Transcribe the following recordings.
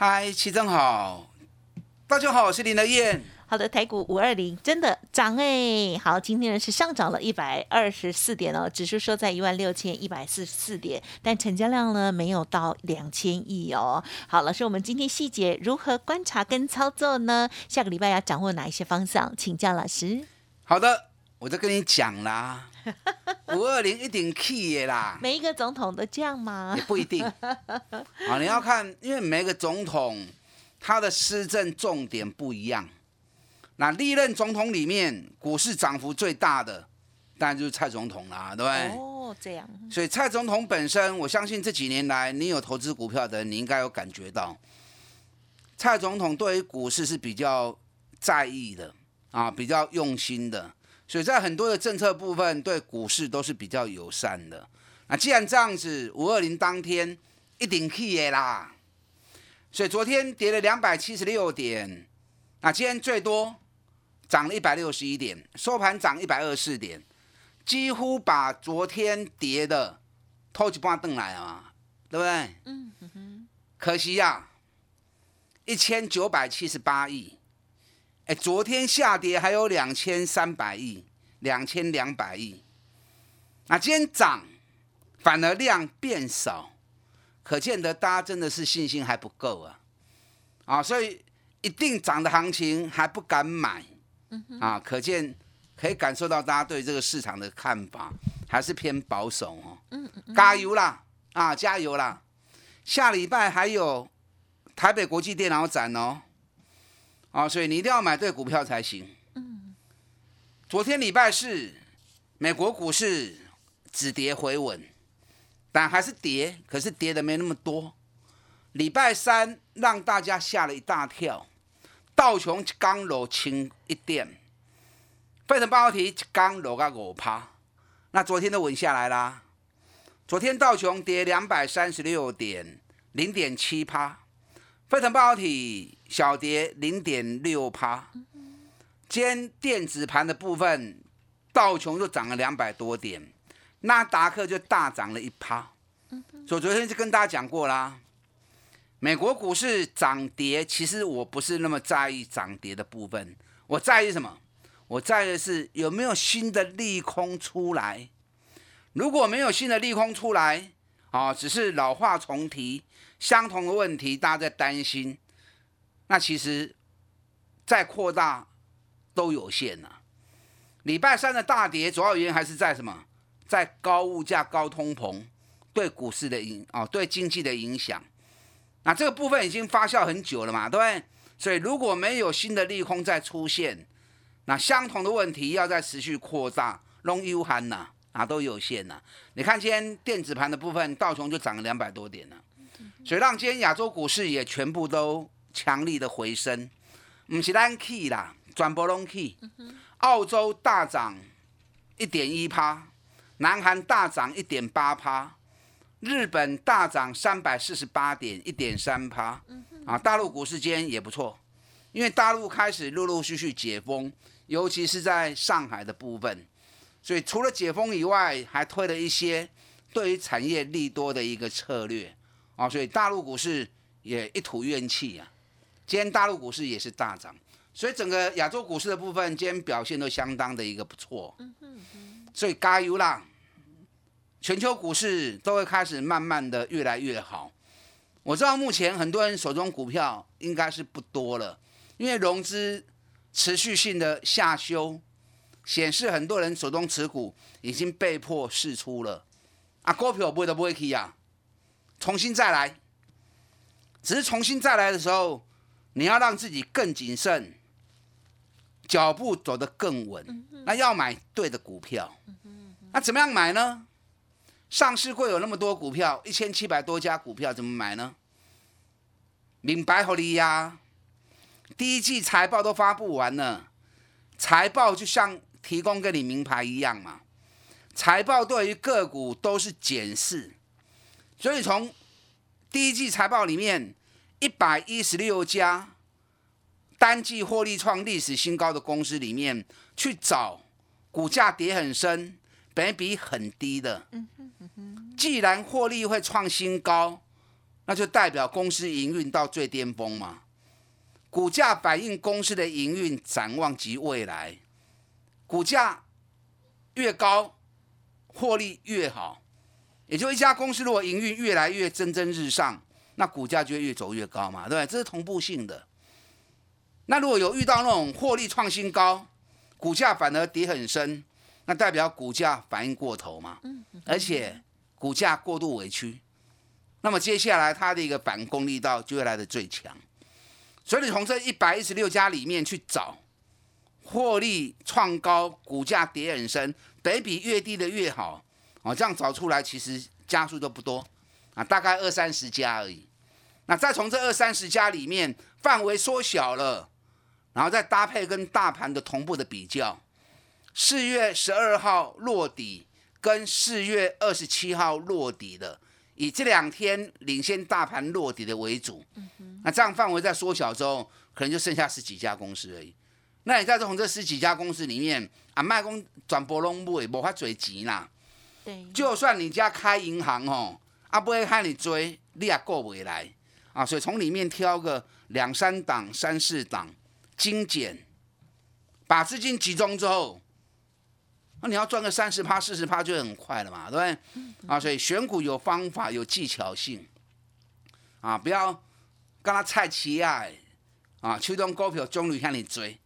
嗨，齐正好，大家好，我是林德燕。好的，台股五二零真的涨哎，好，今天呢是上涨了一百二十四点哦，指数收在一万六千一百四十四点，但成交量呢没有到两千亿哦。好，老师，我们今天细节如何观察跟操作呢？下个礼拜要掌握哪一些方向？请教老师。好的，我就跟你讲啦。五二零一定 key 的啦，每一个总统都这样吗？也不一定。啊，你要看，因为每个总统他的施政重点不一样。那历任总统里面，股市涨幅最大的，当然就是蔡总统啦，对不对？哦，这样。所以蔡总统本身，我相信这几年来，你有投资股票的，你应该有感觉到，蔡总统对于股市是比较在意的啊，比较用心的。所以在很多的政策部分，对股市都是比较友善的。那既然这样子，五二零当天一定去的啦。所以昨天跌了两百七十六点，那今天最多涨了一百六十一点，收盘涨一百二十四点，几乎把昨天跌的偷一半顿来啊，对不对？嗯哼。可惜呀，一千九百七十八亿。哎，昨天下跌还有两千三百亿，两千两百亿。那今天涨，反而量变少，可见得大家真的是信心还不够啊！啊，所以一定涨的行情还不敢买，啊，可见可以感受到大家对这个市场的看法还是偏保守哦。嗯嗯，加油啦！啊，加油啦！下礼拜还有台北国际电脑展哦。啊，所以你一定要买对股票才行。嗯，昨天礼拜四，美国股市止跌回稳，但还是跌，可是跌的没那么多。礼拜三让大家吓了一大跳，道琼刚落轻一点，费城半导体刚落个五趴，那昨天都稳下来啦。昨天道琼跌两百三十六点，零点七趴。飞腾半导体小跌零点六趴，兼电子盘的部分，道琼就涨了两百多点，纳达克就大涨了一趴。所以昨天就跟大家讲过啦，美国股市涨跌，其实我不是那么在意涨跌的部分，我在意什么？我在意的是有没有新的利空出来。如果没有新的利空出来，啊，只是老话重提。相同的问题，大家在担心，那其实再扩大都有限呐。礼拜三的大跌，主要原因还是在什么？在高物价、高通膨对股市的影哦，对经济的影响。那这个部分已经发酵很久了嘛，对不对？所以如果没有新的利空再出现，那相同的问题要再持续扩大，long u 含呐啊都有限呐。你看今天电子盘的部分，道琼就涨了两百多点了。所以让今天亚洲股市也全部都强力的回升，不是咱 key 啦，转波拢 key。澳洲大涨一点一趴，南韩大涨一点八趴，日本大涨三百四十八点一点三趴。啊，大陆股市间也不错，因为大陆开始陆陆续续解封，尤其是在上海的部分，所以除了解封以外，还推了一些对于产业利多的一个策略。啊，所以大陆股市也一吐怨气啊。今天大陆股市也是大涨，所以整个亚洲股市的部分今天表现都相当的一个不错。所以加油啦！全球股市都会开始慢慢的越来越好。我知道目前很多人手中股票应该是不多了，因为融资持续性的下修，显示很多人手中持股已经被迫释出了。啊，股票不会都不会去啊。重新再来，只是重新再来的时候，你要让自己更谨慎，脚步走得更稳。那要买对的股票，那怎么样买呢？上市会有那么多股票，一千七百多家股票，怎么买呢？明白好你呀，第一季财报都发布完了，财报就像提供跟你名牌一样嘛。财报对于个股都是检视，所以从第一季财报里面一百一十六家单季获利创历史新高的公司里面去找股价跌很深、本比很低的。既然获利会创新高，那就代表公司营运到最巅峰嘛。股价反映公司的营运展望及未来，股价越高。获利越好，也就一家公司如果营运越来越蒸蒸日上，那股价就会越走越高嘛，对不对？这是同步性的。那如果有遇到那种获利创新高，股价反而跌很深，那代表股价反应过头嘛，而且股价过度委屈，那么接下来它的一个反攻力道就会来的最强。所以你从这一百一十六家里面去找。获利创高，股价跌很深，得比越低的越好哦。这样找出来，其实家数都不多啊，大概二三十家而已。那再从这二三十家里面范围缩小了，然后再搭配跟大盘的同步的比较，四月十二号落底跟四月二十七号落底的，以这两天领先大盘落底的为主。那这样范围在缩小之后，可能就剩下十几家公司而已。那你在从这十几家公司里面，啊，卖公转波拢不会无法追钱啦。对，就算你家开银行哦，啊，不会看你追，你也过不来啊。所以从里面挑个两三档、三四档精简，把资金集中之后，那你要赚个三十趴、四十趴就很快了嘛，对不对？啊，所以选股有方法、有技巧性，啊，不要跟他菜齐啊，啊，秋冬股票终于向你追。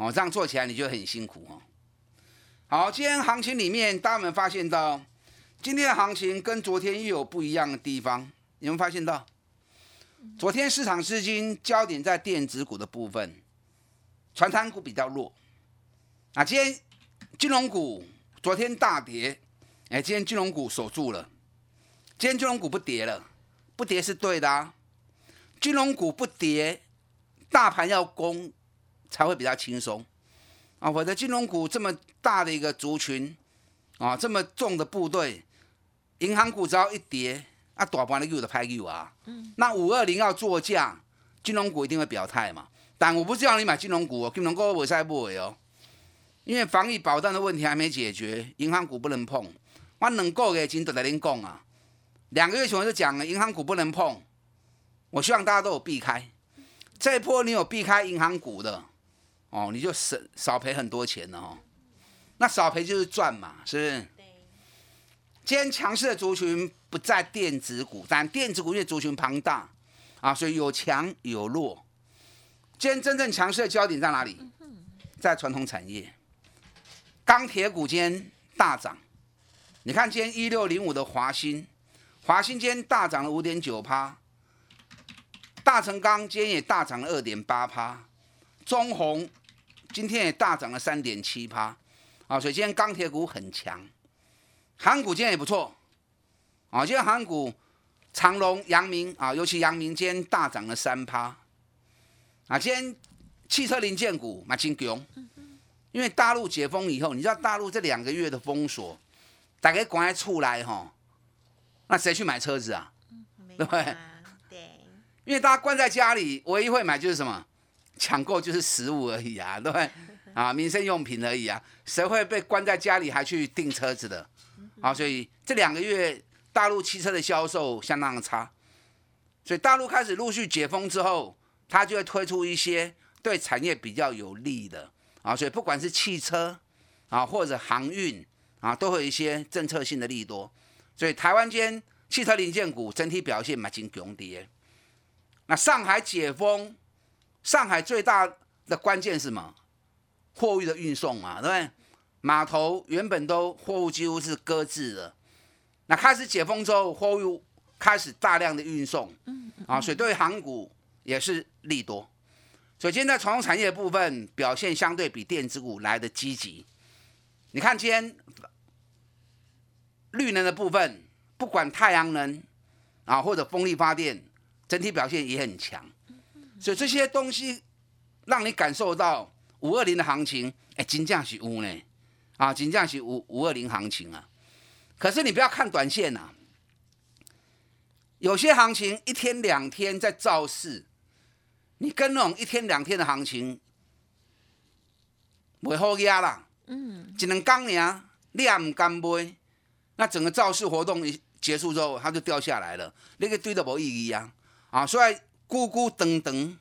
哦，这样做起来你就很辛苦哦。好，今天行情里面，大家有没有发现到，今天的行情跟昨天又有不一样的地方？有没有发现到？昨天市场资金焦点在电子股的部分，传产股比较弱。啊，今天金融股昨天大跌，哎，今天金融股守住了。今天金融股不跌了，不跌是对的啊。金融股不跌，大盘要攻。才会比较轻松啊！否则金融股这么大的一个族群啊，这么重的部队，银行股只要一跌，啊，大盘的又的拍又啊。嗯。那五二零要做价，金融股一定会表态嘛。但我不是叫你买金融股，哦金融股我再不为哦。因为防疫保障的问题还没解决，银行股不能碰。我两个月前都在您讲啊，两个月前我就讲了，银行股不能碰。我希望大家都有避开。这一波你有避开银行股的。哦，你就少少赔很多钱了哦，那少赔就是赚嘛，是不是？今天强势的族群不在电子股，但电子股因为族群庞大啊，所以有强有弱。今天真正强势的焦点在哪里？在传统产业，钢铁股今天大涨。你看今天一六零五的华兴，华兴今天大涨了五点九趴，大成钢今天也大涨了二点八趴，中红。今天也大涨了三点七趴，啊，所以今天钢铁股很强，航股今天也不错，啊，今天航股长隆、阳明啊，尤其阳明今天大涨了三趴，啊，今天汽车零件股马金强，因为大陆解封以后，你知道大陆这两个月的封锁，大家关在厝来哈，那谁去买车子啊？对不对？对，因为大家关在家里，唯一会买就是什么？抢购就是食物而已啊，对 不对？啊，民生用品而已啊，谁会被关在家里还去订车子的？啊，所以这两个月大陆汽车的销售相当的差，所以大陆开始陆续解封之后，它就会推出一些对产业比较有利的啊，所以不管是汽车啊或者航运啊，都会有一些政策性的利多，所以台湾间汽车零件股整体表现蛮金强的。那上海解封。上海最大的关键是什么？货物的运送嘛，对不对？码头原本都货物几乎是搁置的，那开始解封之后，货物开始大量的运送，啊，所以对航股也是利多。所以今天在传统产业部分表现相对比电子股来的积极。你看今天绿能的部分，不管太阳能啊或者风力发电，整体表现也很强，所以这些东西让你感受到五二零的行情，哎，金价是五呢，啊，金价是五五二零行情啊。可是你不要看短线呐，有些行情一天两天在造势，你跟那种一天两天的行情，袂好压啦。嗯，只能刚呀，量干买，那整个造势活动一结束之后，它就掉下来了，那个堆的无意义啊。啊，所以咕咕等等，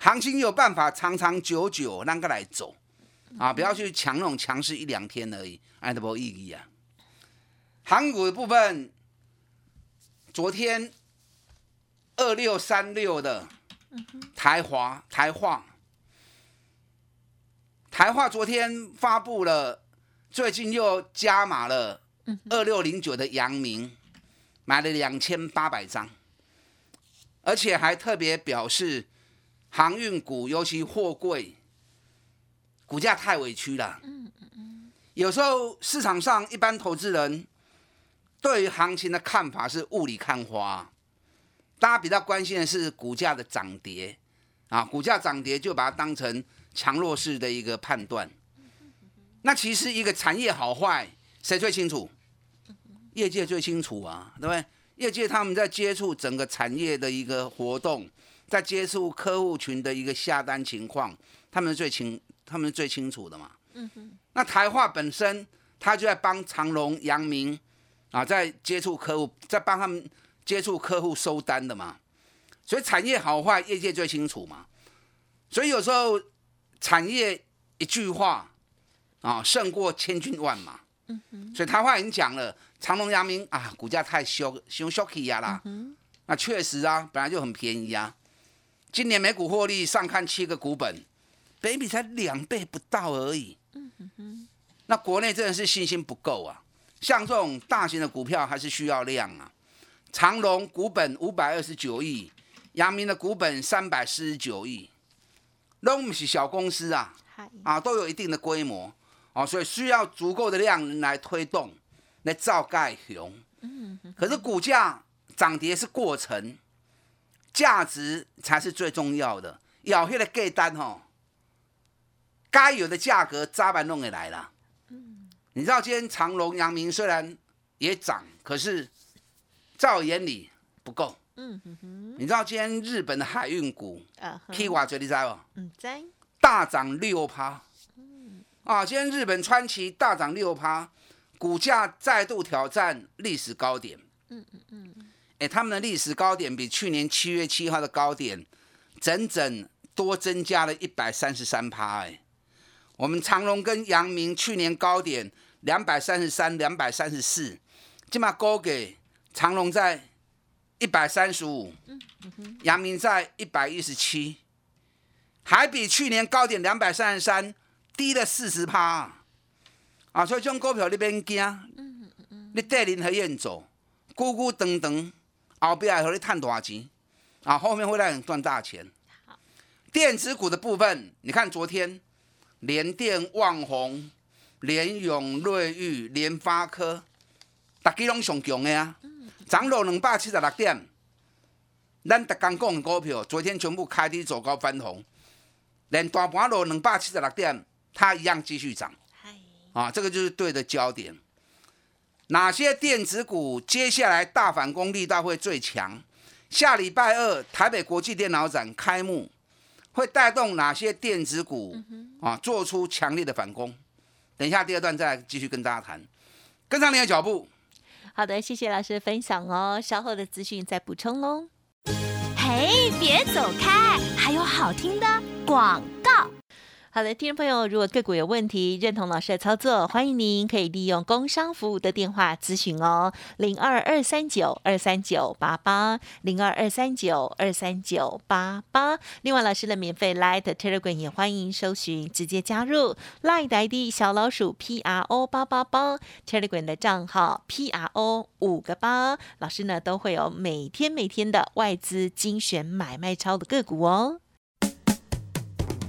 行情有办法长长久久让个来走，啊，不要去强那种强势一两天而已，哎，都无意义啊。韩股的部分，昨天二六三六的台华台化，台化昨天发布了，最近又加码了二六零九的阳明，买了两千八百张。而且还特别表示，航运股尤其货柜，股价太委屈了。嗯嗯嗯。有时候市场上一般投资人对于行情的看法是雾里看花，大家比较关心的是股价的涨跌啊，股价涨跌就把它当成强弱势的一个判断。那其实一个产业好坏，谁最清楚？业界最清楚啊，对不对？业界他们在接触整个产业的一个活动，在接触客户群的一个下单情况，他们是最清，他们是最清楚的嘛。嗯哼。那台化本身，他就在帮长隆、阳明啊，在接触客户，在帮他们接触客户收单的嘛。所以产业好坏，业界最清楚嘛。所以有时候产业一句话啊，胜过千军万马。嗯哼。所以台化已经讲了。长隆、阳明啊，股价太凶，凶 shocky 呀啦。那确实啊，本来就很便宜啊。今年每股获利上看七个股本，北比才两倍不到而已。那国内真的是信心不够啊。像这种大型的股票还是需要量啊。长隆股本五百二十九亿，阳明的股本三百四十九亿，都不是小公司啊，啊，都有一定的规模哦，所以需要足够的量来推动。来造盖熊，可是股价涨跌是过程，价值才是最重要的。要那个盖单哦，该有的价格扎板弄也来了。你知道今天长隆、阳明虽然也涨，可是在我眼里不够。嗯哼你知道今天日本的海运股，K 瓦嘴你知不？嗯，在大涨六趴。啊，今天日本川崎大涨六趴。股价再度挑战历史高点，嗯嗯嗯，哎，他们的历史高点比去年七月七号的高点整整多增加了一百三十三趴，哎，我们长隆跟阳明去年高点两百三十三、两百三十四，起码高给长隆在一百三十五，阳明在一百一十七，还比去年高点两百三十三低了四十趴。啊，所以这种股票你免惊，你带领和愿走，咕咕噔噔，后边还和你赚大钱，啊，后面会让你赚大钱。电子股的部分，你看昨天联电、旺宏、联永、瑞昱、联发科，大家拢上强的啊，涨落两百七十六点。咱特刚讲的股票，昨天全部开低走高翻红，连大盘落两百七十六点，它一样继续涨。啊，这个就是对的焦点。哪些电子股接下来大反攻力道会最强？下礼拜二台北国际电脑展开幕，会带动哪些电子股啊做出强烈的反攻？等一下第二段再继续跟大家谈，跟上你的脚步。好的，谢谢老师的分享哦。稍后的资讯再补充喽。嘿，别走开，还有好听的广告。好的，听众朋友，如果个股有问题，认同老师的操作，欢迎您可以利用工商服务的电话咨询哦，零二二三九二三九八八，零二二三九二三九八八。另外，老师的免费 Light Telegram 也欢迎搜寻，直接加入 Light ID 小老鼠 P R O 八八八 Telegram 的账号 P R O 五个八，老师呢都会有每天每天的外资精选买卖超的个股哦。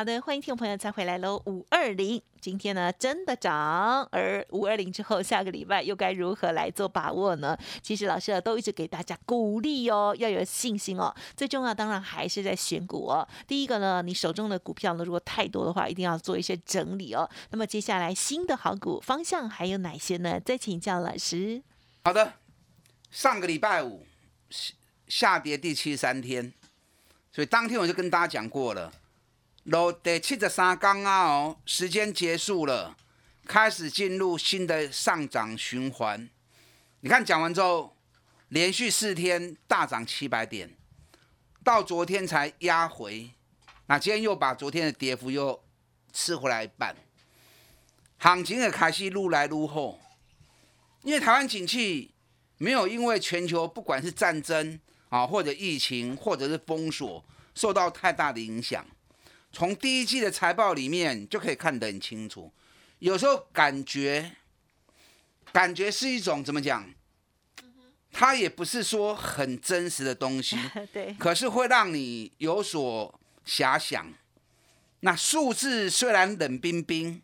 好的，欢迎听众朋友再回来喽。五二零今天呢真的涨，而五二零之后下个礼拜又该如何来做把握呢？其实老师啊都一直给大家鼓励哦，要有信心哦。最重要当然还是在选股哦。第一个呢，你手中的股票呢如果太多的话，一定要做一些整理哦。那么接下来新的好股方向还有哪些呢？再请教老师。好的，上个礼拜五下跌第七十三天，所以当天我就跟大家讲过了。落第七十三天啊！哦，时间结束了，开始进入新的上涨循环。你看讲完之后，连续四天大涨七百点，到昨天才压回。那今天又把昨天的跌幅又吃回来一半，行情也开始愈来愈好。因为台湾景气没有因为全球不管是战争啊，或者疫情，或者是封锁，受到太大的影响。从第一季的财报里面就可以看得很清楚，有时候感觉，感觉是一种怎么讲？它也不是说很真实的东西，对，可是会让你有所遐想。那数字虽然冷冰冰，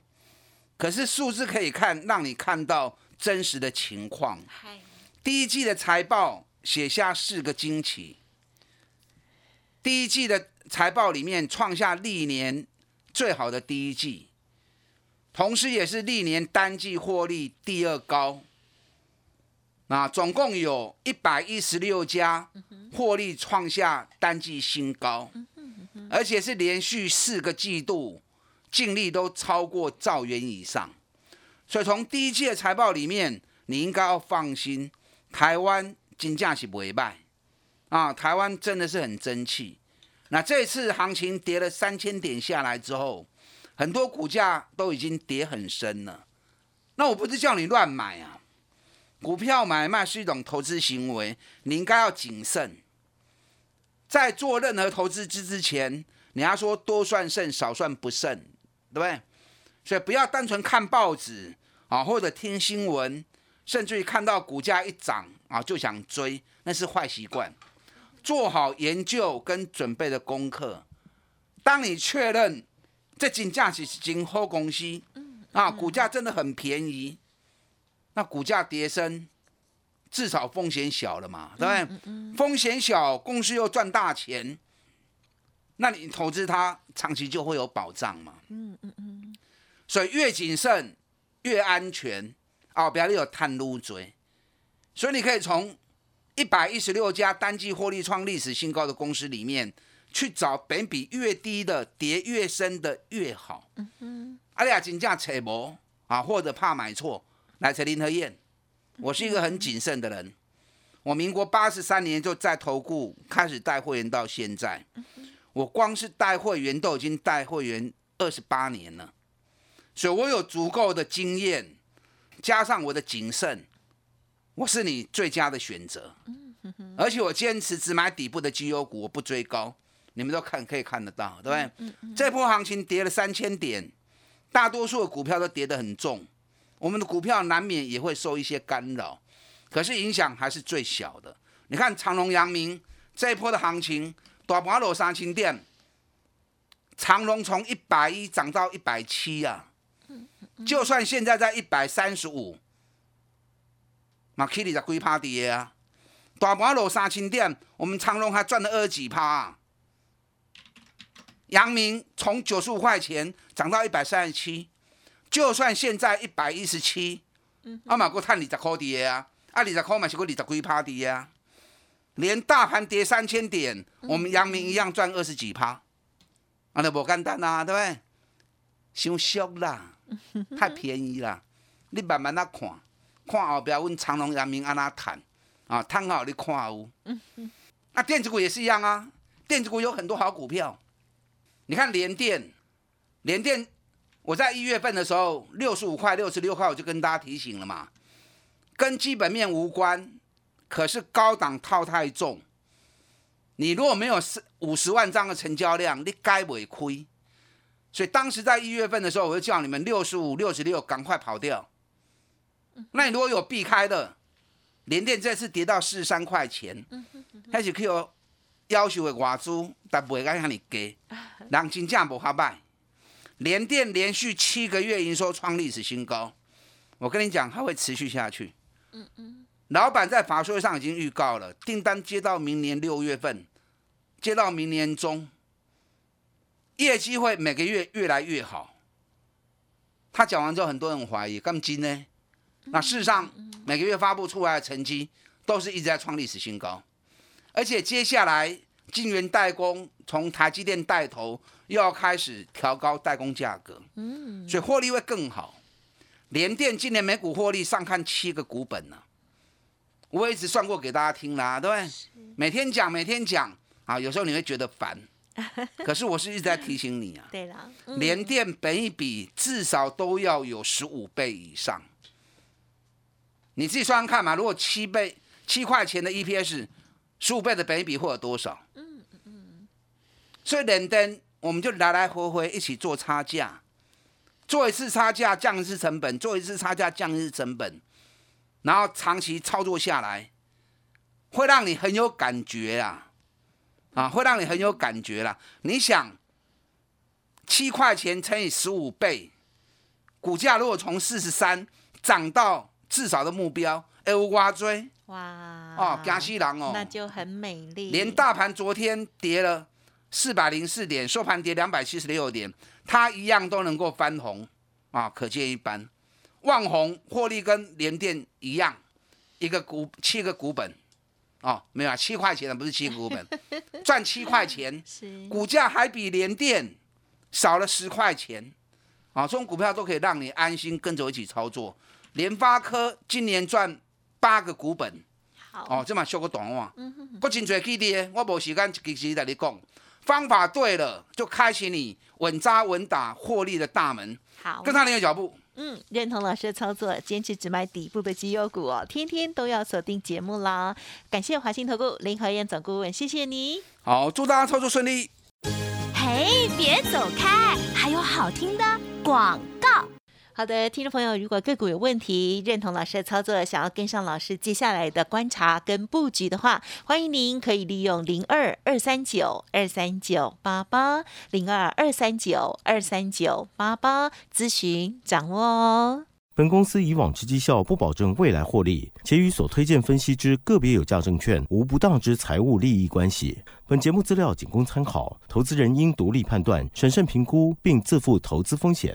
可是数字可以看，让你看到真实的情况。第一季的财报写下四个惊奇，第一季的。财报里面创下历年最好的第一季，同时也是历年单季获利第二高。那总共有一百一十六家获利创下单季新高，而且是连续四个季度净利都超过兆元以上。所以从第一季的财报里面，你应该要放心，台湾金价是不会败啊！台湾真的是很争气。那这次行情跌了三千点下来之后，很多股价都已经跌很深了。那我不是叫你乱买啊，股票买卖是一种投资行为，你应该要谨慎。在做任何投资之之前，你要说多算胜，少算不胜，对不对？所以不要单纯看报纸啊，或者听新闻，甚至于看到股价一涨啊就想追，那是坏习惯。做好研究跟准备的功课，当你确认这金价是今后公司，啊，股价真的很便宜，那股价跌升，至少风险小了嘛，对不对？风险小，公司又赚大钱，那你投资它长期就会有保障嘛。嗯嗯嗯。所以越谨慎越安全，啊，不要有探路追，所以你可以从。一百一十六家单季获利创历史新高的公司里面，去找本比越低的、跌越深的越好。嗯哼，阿里亚金价扯博啊，或者怕买错，来扯林和燕。我是一个很谨慎的人，我民国八十三年就在投顾开始带会员到现在，我光是带会员都已经带会员二十八年了，所以我有足够的经验，加上我的谨慎。我是你最佳的选择，而且我坚持只买底部的绩优股，我不追高。你们都看可以看得到，对不对？这波行情跌了三千点，大多数的股票都跌得很重，我们的股票难免也会受一些干扰，可是影响还是最小的。你看长隆、阳明这一波的行情，大盘落三千点，长隆从一百一涨到一百七啊，就算现在在一百三十五。马 Kitty 在龟趴跌啊，大盘落三千点，我们长隆还赚了二十几趴。啊阳明从九十五块钱涨到一百三十七，就算现在一百一十七，阿玛过探二十块跌啊，啊二十块嘛是过二十几趴跌啊，连大盘跌三千点，我们阳明一样赚二十几趴，啊那不简单啊，对不对？伤俗啦，太便宜啦，你慢慢啊看，看后边阮长隆、阳明安那谈啊，谈好你看有。那电子股也是一样啊，电子股有很多好股票。你看联电，联电，我在一月份的时候，六十五块、六十六块，我就跟大家提醒了嘛，跟基本面无关，可是高档套太重。你如果没有四五十万张的成交量，你该不会亏。所以当时在一月份的时候，我就叫你们六十五、六十六赶快跑掉。那你如果有避开的，联电这次跌到四十三块钱，开始去我要求的外资，但不会敢向你给，人真正无好卖。联电连续七个月营收创历史新高，我跟你讲，它会持续下去。老板在法说会上已经预告了，订单接到明年六月份，接到明年中，业绩会每个月越来越好。他讲完之后，很多人怀疑，咁金呢？那事实上，每个月发布出来的成绩都是一直在创历史新高，而且接下来晶圆代工从台积电带头，又要开始调高代工价格，嗯，所以获利会更好。联电今年每股获利上看七个股本呢，我也一直算过给大家听啦，对不对？每天讲，每天讲啊，有时候你会觉得烦，可是我是一直在提醒你啊。对了，联电本一比至少都要有十五倍以上。你自己算算看嘛，如果七倍七块钱的 EPS，十五倍的本比会有多少？嗯嗯嗯。所以联电我们就来来回回一起做差价，做一次差价降一次成本，做一次差价降一次成本，然后长期操作下来，会让你很有感觉啊，啊，会让你很有感觉啦。你想，七块钱乘以十五倍，股价如果从四十三涨到至少的目标，哎，挖追。哇，哦，加西郎哦，那就很美丽。连大盘昨天跌了四百零四点，收盘跌两百七十六点，它一样都能够翻红。啊，可见一斑。万红获利跟联电一样，一个股七个股本。哦，没有啊，七块钱的不是七个股本，赚七块钱，是。股价还比联电少了十块钱。啊，这种股票都可以让你安心跟着我一起操作。联发科今年赚八个股本，好哦，这嘛修个短话，不真侪记得，我无时间一时在你讲。方法对了，就开启你稳扎稳打获利的大门，好，跟上你的脚步。嗯，认同老师的操作，坚持只买底部的绩优股哦，天天都要锁定节目啦。感谢华信投顾林和燕总顾问，谢谢你。好，祝大家操作顺利。嘿，别走开，还有好听的广告。好的，听众朋友，如果个股有问题，认同老师的操作，想要跟上老师接下来的观察跟布局的话，欢迎您可以利用零二二三九二三九八八零二二三九二三九八八咨询掌握哦。本公司以往之绩效不保证未来获利，且与所推荐分析之个别有价证券无不当之财务利益关系。本节目资料仅供参考，投资人应独立判断、审慎评估，并自负投资风险。